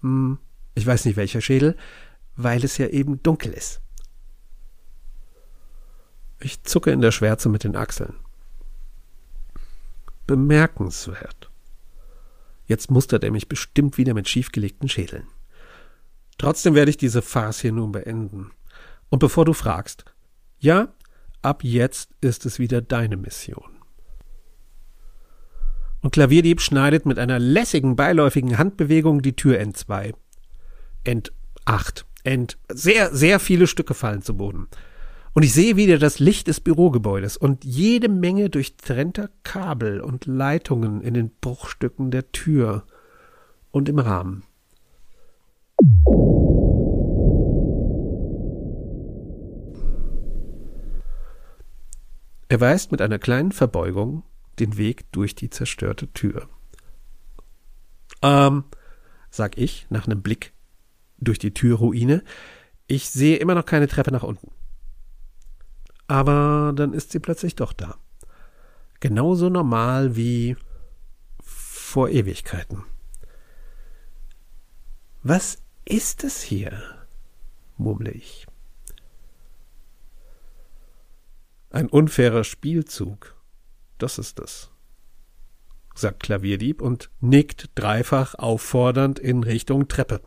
hm, ich weiß nicht welcher Schädel, weil es ja eben dunkel ist. Ich zucke in der Schwärze mit den Achseln. bemerkenswert. Jetzt mustert er mich bestimmt wieder mit schiefgelegten Schädeln. Trotzdem werde ich diese Farce hier nun beenden. Und bevor du fragst, ja, ab jetzt ist es wieder deine Mission. Und Klavierdieb schneidet mit einer lässigen beiläufigen Handbewegung die Tür N2. End 8. End. Sehr, sehr viele Stücke fallen zu Boden. Und ich sehe wieder das Licht des Bürogebäudes und jede Menge durchtrennter Kabel und Leitungen in den Bruchstücken der Tür und im Rahmen. Er weist mit einer kleinen Verbeugung den Weg durch die zerstörte Tür. Ähm, sag ich nach einem Blick durch die Türruine, ich sehe immer noch keine Treppe nach unten. Aber dann ist sie plötzlich doch da. Genauso normal wie vor Ewigkeiten. Was ist es hier? murmle ich. Ein unfairer Spielzug. Das ist es, sagt Klavierdieb und nickt dreifach auffordernd in Richtung Treppe.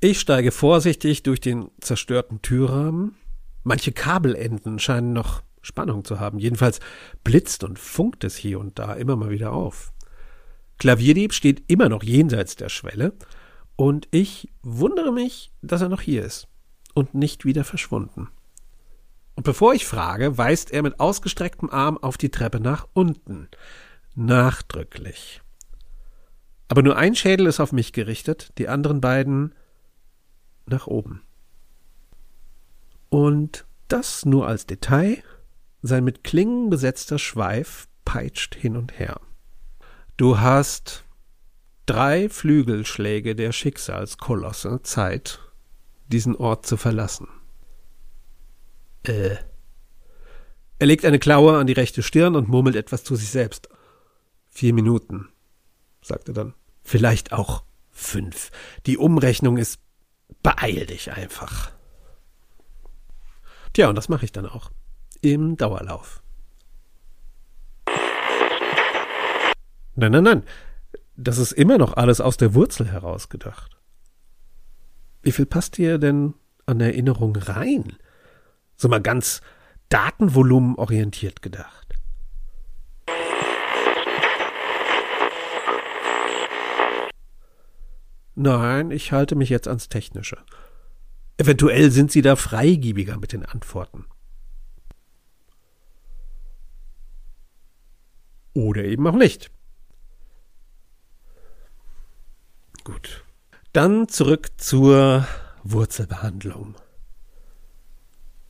Ich steige vorsichtig durch den zerstörten Türrahmen. Manche Kabelenden scheinen noch Spannung zu haben. Jedenfalls blitzt und funkt es hier und da immer mal wieder auf. Klavierdieb steht immer noch jenseits der Schwelle und ich wundere mich, dass er noch hier ist und nicht wieder verschwunden. Und bevor ich frage, weist er mit ausgestrecktem Arm auf die Treppe nach unten. Nachdrücklich. Aber nur ein Schädel ist auf mich gerichtet, die anderen beiden nach oben. Und das nur als Detail. Sein mit Klingen besetzter Schweif peitscht hin und her. Du hast drei Flügelschläge der Schicksalskolosse Zeit, diesen Ort zu verlassen. Äh. Er legt eine Klaue an die rechte Stirn und murmelt etwas zu sich selbst. Vier Minuten, sagt er dann. Vielleicht auch fünf. Die Umrechnung ist beeil dich einfach. Tja, und das mache ich dann auch. Im Dauerlauf. Nein, nein, nein. Das ist immer noch alles aus der Wurzel herausgedacht. Wie viel passt dir denn an Erinnerung rein? So mal ganz datenvolumenorientiert gedacht. Nein, ich halte mich jetzt ans Technische. Eventuell sind Sie da freigiebiger mit den Antworten. Oder eben auch nicht. Gut. Dann zurück zur Wurzelbehandlung.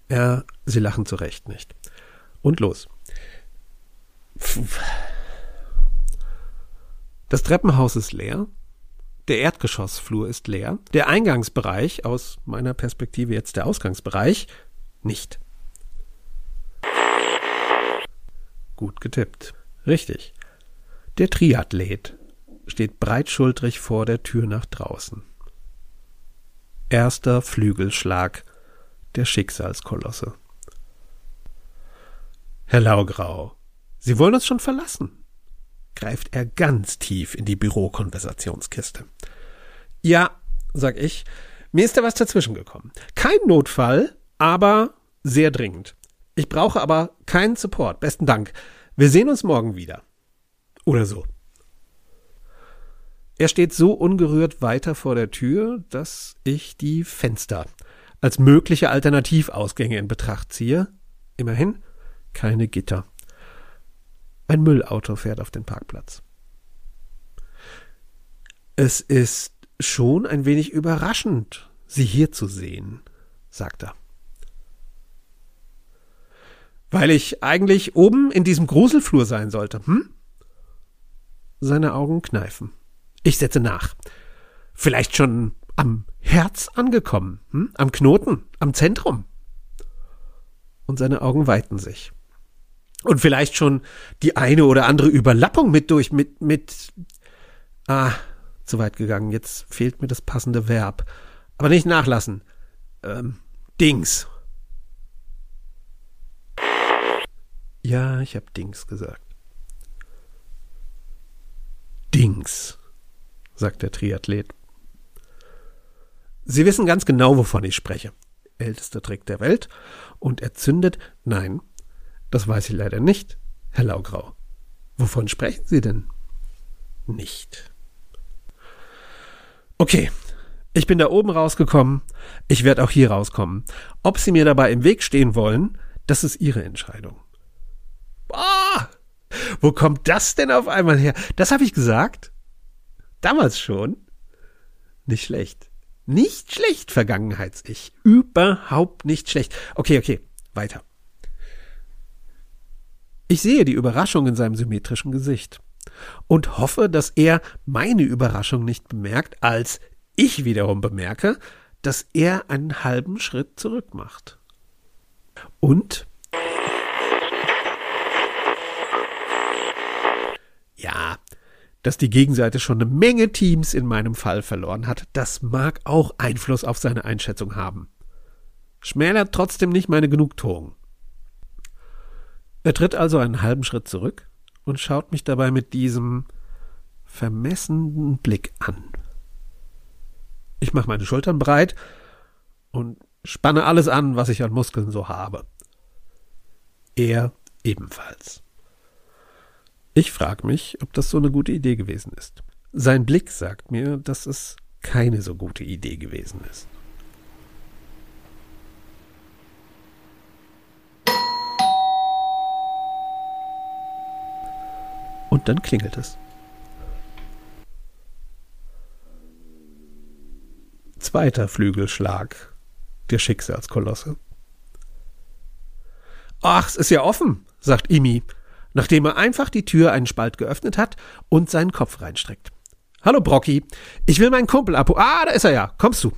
Ja, sie lachen zu Recht nicht. Und los. Das Treppenhaus ist leer. Der Erdgeschossflur ist leer. Der Eingangsbereich, aus meiner Perspektive jetzt der Ausgangsbereich, nicht. Gut getippt. Richtig. Der Triathlet steht breitschultrig vor der Tür nach draußen. Erster Flügelschlag der Schicksalskolosse. Herr Laugrau, Sie wollen uns schon verlassen, greift er ganz tief in die Bürokonversationskiste. Ja, sag ich, mir ist da was dazwischen gekommen. Kein Notfall, aber sehr dringend. Ich brauche aber keinen Support. Besten Dank. Wir sehen uns morgen wieder. Oder so. Er steht so ungerührt weiter vor der Tür, dass ich die Fenster als mögliche Alternativausgänge in Betracht ziehe. Immerhin keine Gitter. Ein Müllauto fährt auf den Parkplatz. Es ist schon ein wenig überraschend, Sie hier zu sehen, sagt er. Weil ich eigentlich oben in diesem Gruselflur sein sollte, hm? Seine Augen kneifen. Ich setze nach. Vielleicht schon am Herz angekommen, hm? am Knoten, am Zentrum. Und seine Augen weiten sich. Und vielleicht schon die eine oder andere Überlappung mit durch, mit, mit, ah, zu weit gegangen. Jetzt fehlt mir das passende Verb. Aber nicht nachlassen. Ähm, Dings. Ja, ich hab Dings gesagt. Allerdings, sagt der Triathlet. Sie wissen ganz genau, wovon ich spreche. Ältester Trick der Welt. Und er zündet, nein, das weiß ich leider nicht, Herr Laugrau. Wovon sprechen Sie denn? Nicht. Okay, ich bin da oben rausgekommen, ich werde auch hier rauskommen. Ob Sie mir dabei im Weg stehen wollen, das ist Ihre Entscheidung. Boah, wo kommt das denn auf einmal her? Das habe ich gesagt? Damals schon? Nicht schlecht. Nicht schlecht, Vergangenheits-Ich. Überhaupt nicht schlecht. Okay, okay, weiter. Ich sehe die Überraschung in seinem symmetrischen Gesicht und hoffe, dass er meine Überraschung nicht bemerkt, als ich wiederum bemerke, dass er einen halben Schritt zurück macht. Und ja, dass die Gegenseite schon eine Menge Teams in meinem Fall verloren hat, das mag auch Einfluss auf seine Einschätzung haben. Schmälert trotzdem nicht meine Genugtuung. Er tritt also einen halben Schritt zurück und schaut mich dabei mit diesem vermessenen Blick an. Ich mache meine Schultern breit und spanne alles an, was ich an Muskeln so habe. Er ebenfalls. Ich frage mich, ob das so eine gute Idee gewesen ist. Sein Blick sagt mir, dass es keine so gute Idee gewesen ist. Und dann klingelt es. Zweiter Flügelschlag der Schicksalskolosse. Ach, es ist ja offen, sagt Imi nachdem er einfach die Tür einen Spalt geöffnet hat und seinen Kopf reinstreckt. Hallo Brocky, ich will meinen Kumpel abholen. Ah, da ist er ja. Kommst du?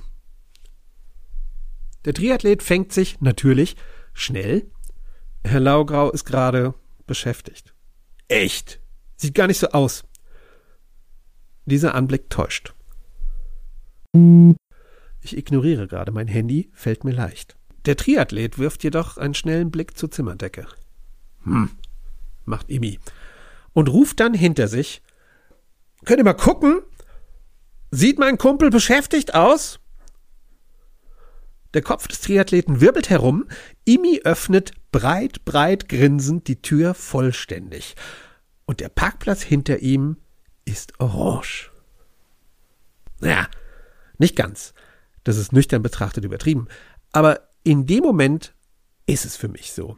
Der Triathlet fängt sich natürlich schnell. Herr Laugrau ist gerade beschäftigt. Echt? Sieht gar nicht so aus. Dieser Anblick täuscht. Ich ignoriere gerade mein Handy, fällt mir leicht. Der Triathlet wirft jedoch einen schnellen Blick zur Zimmerdecke. Hm, macht Imi. Und ruft dann hinter sich, könnt ihr mal gucken? Sieht mein Kumpel beschäftigt aus? Der Kopf des Triathleten wirbelt herum, Imi öffnet breit, breit grinsend die Tür vollständig. Und der Parkplatz hinter ihm ist orange. Naja, nicht ganz. Das ist nüchtern betrachtet übertrieben. Aber in dem Moment ist es für mich so.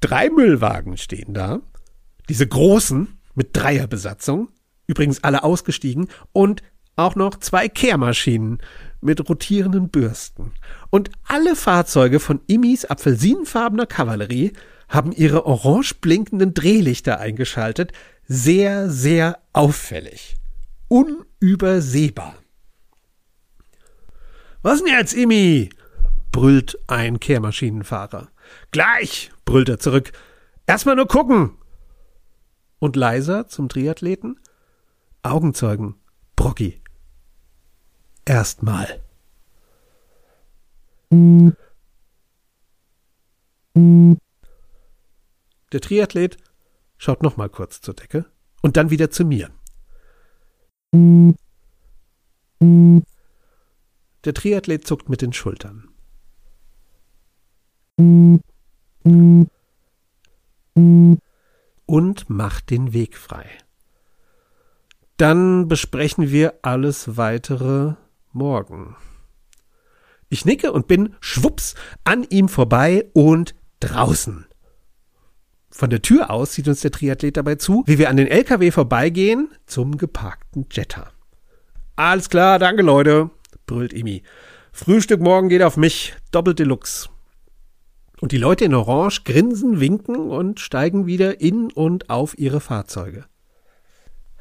Drei Müllwagen stehen da, diese großen mit Dreierbesatzung, übrigens alle ausgestiegen, und auch noch zwei Kehrmaschinen mit rotierenden Bürsten. Und alle Fahrzeuge von Immis apfelsinenfarbener Kavallerie haben ihre orange blinkenden Drehlichter eingeschaltet, sehr, sehr auffällig. Unübersehbar. Was denn jetzt, Immi? brüllt ein Kehrmaschinenfahrer. Gleich, brüllt er zurück. Erstmal nur gucken und leiser zum Triathleten? Augenzeugen, Brocki. Erstmal. Der Triathlet schaut nochmal kurz zur Decke und dann wieder zu mir. Der Triathlet zuckt mit den Schultern und macht den Weg frei. Dann besprechen wir alles weitere morgen. Ich nicke und bin schwupps an ihm vorbei und draußen. Von der Tür aus sieht uns der Triathlet dabei zu, wie wir an den LKW vorbeigehen zum geparkten Jetta. Alles klar, danke Leute, brüllt Emi. Frühstück morgen geht auf mich, doppelt Deluxe. Und die Leute in Orange grinsen, winken und steigen wieder in und auf ihre Fahrzeuge.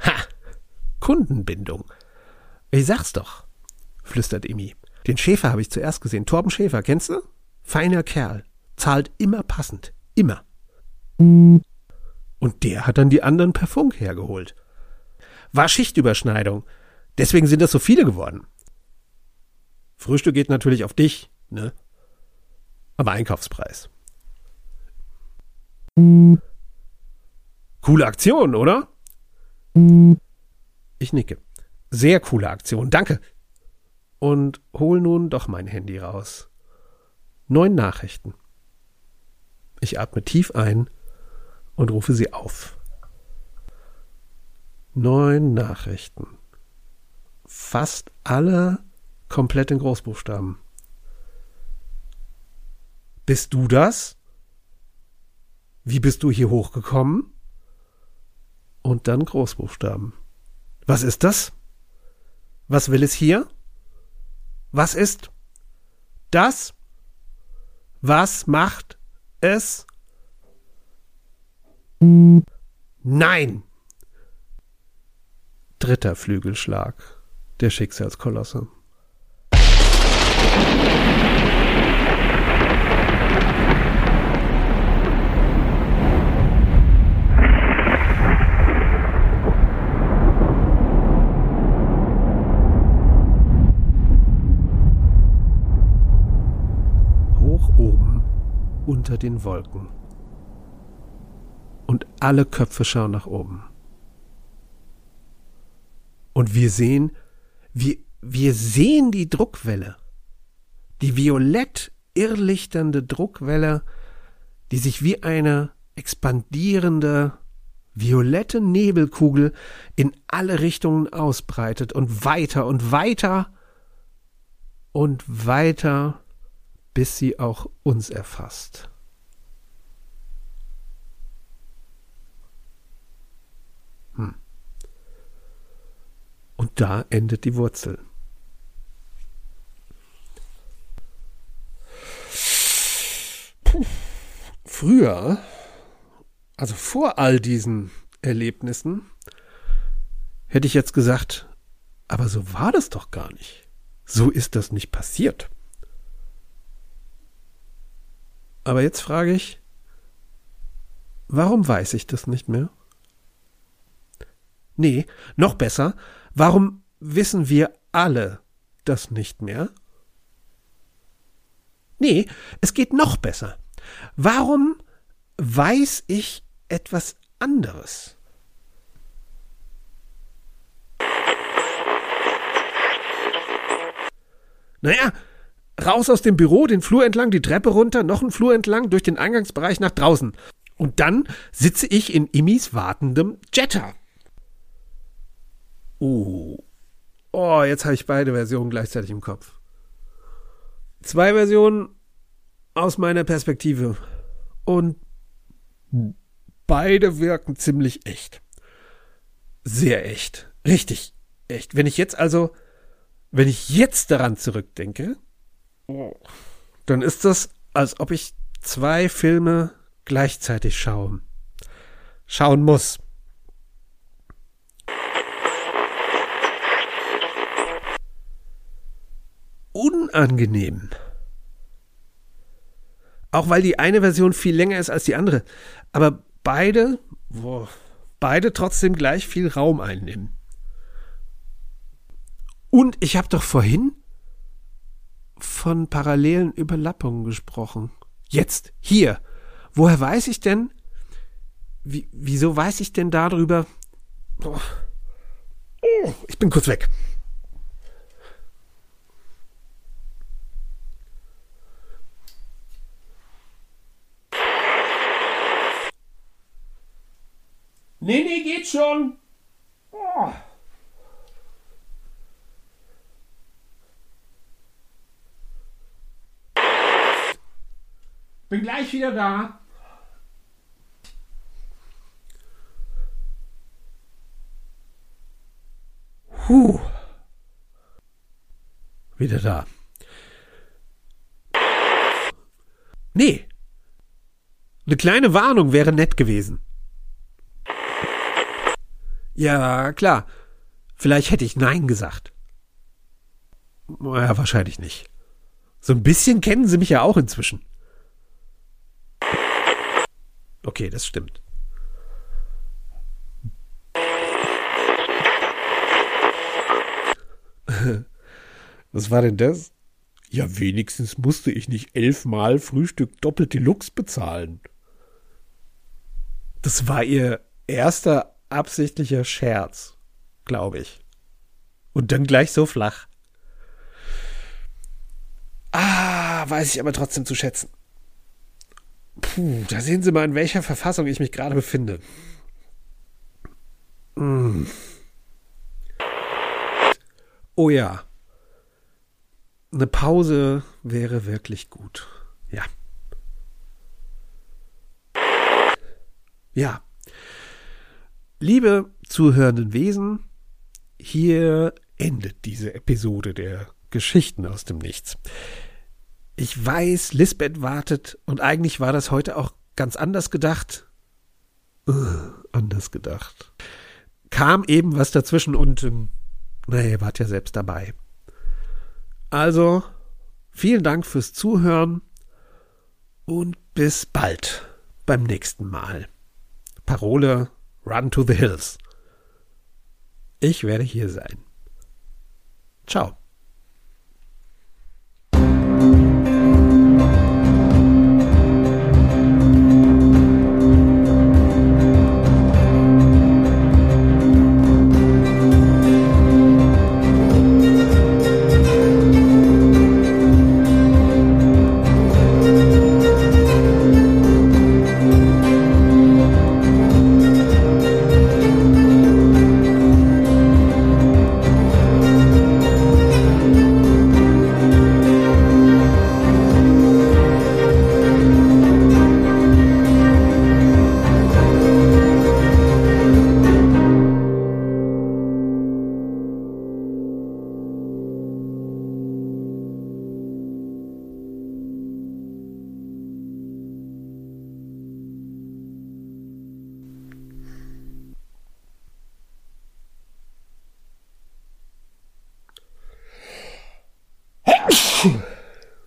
Ha! Kundenbindung. Ich sag's doch, flüstert Emi. Den Schäfer habe ich zuerst gesehen. Torben Schäfer, kennst du? Feiner Kerl. Zahlt immer passend. Immer. Und der hat dann die anderen per Funk hergeholt. War Schichtüberschneidung. Deswegen sind das so viele geworden. Frühstück geht natürlich auf dich, ne? Aber Einkaufspreis. Coole Aktion, oder? Ich nicke. Sehr coole Aktion, danke. Und hol nun doch mein Handy raus. Neun Nachrichten. Ich atme tief ein und rufe sie auf. Neun Nachrichten. Fast alle komplett in Großbuchstaben. Bist du das? Wie bist du hier hochgekommen? Und dann Großbuchstaben. Was ist das? Was will es hier? Was ist das? Was macht es? Nein! Dritter Flügelschlag der Schicksalskolosse. Unter den Wolken. Und alle Köpfe schauen nach oben. Und wir sehen, wir, wir sehen die Druckwelle. Die violett irrlichternde Druckwelle, die sich wie eine expandierende, violette Nebelkugel in alle Richtungen ausbreitet und weiter und weiter und weiter bis sie auch uns erfasst. Da endet die Wurzel. Puh. Früher, also vor all diesen Erlebnissen, hätte ich jetzt gesagt, aber so war das doch gar nicht. So ist das nicht passiert. Aber jetzt frage ich, warum weiß ich das nicht mehr? Nee, noch besser, warum wissen wir alle das nicht mehr? Nee, es geht noch besser. Warum weiß ich etwas anderes? Naja, raus aus dem Büro, den Flur entlang, die Treppe runter, noch einen Flur entlang, durch den Eingangsbereich nach draußen. Und dann sitze ich in Immis wartendem Jetta. Oh. Oh, jetzt habe ich beide Versionen gleichzeitig im Kopf. Zwei Versionen aus meiner Perspektive. Und beide wirken ziemlich echt. Sehr echt. Richtig echt. Wenn ich jetzt also, wenn ich jetzt daran zurückdenke, dann ist das, als ob ich zwei Filme gleichzeitig schaue. Schauen muss. Unangenehm. Auch weil die eine Version viel länger ist als die andere. Aber beide, boah, beide trotzdem gleich viel Raum einnehmen. Und ich habe doch vorhin von parallelen Überlappungen gesprochen. Jetzt, hier. Woher weiß ich denn? Wie, wieso weiß ich denn darüber? Oh. Ich bin kurz weg. Nee, nee, geht schon. Oh. Bin gleich wieder da. Huh. Wieder da. Nee. Eine kleine Warnung wäre nett gewesen. Ja, klar. Vielleicht hätte ich Nein gesagt. Ja, wahrscheinlich nicht. So ein bisschen kennen Sie mich ja auch inzwischen. Okay, das stimmt. Was war denn das? Ja, wenigstens musste ich nicht elfmal Frühstück doppelt Deluxe bezahlen. Das war ihr erster absichtlicher Scherz, glaube ich. Und dann gleich so flach. Ah, weiß ich aber trotzdem zu schätzen. Puh, da sehen Sie mal, in welcher Verfassung ich mich gerade befinde. Mm. Oh ja. Eine Pause wäre wirklich gut. Ja. Ja. Liebe zuhörenden Wesen, hier endet diese Episode der Geschichten aus dem Nichts. Ich weiß, Lisbeth wartet und eigentlich war das heute auch ganz anders gedacht. Uh, anders gedacht. Kam eben was dazwischen und ähm, naja, ihr wart ja selbst dabei. Also, vielen Dank fürs Zuhören und bis bald beim nächsten Mal. Parole Run to the Hills. Ich werde hier sein. Ciao.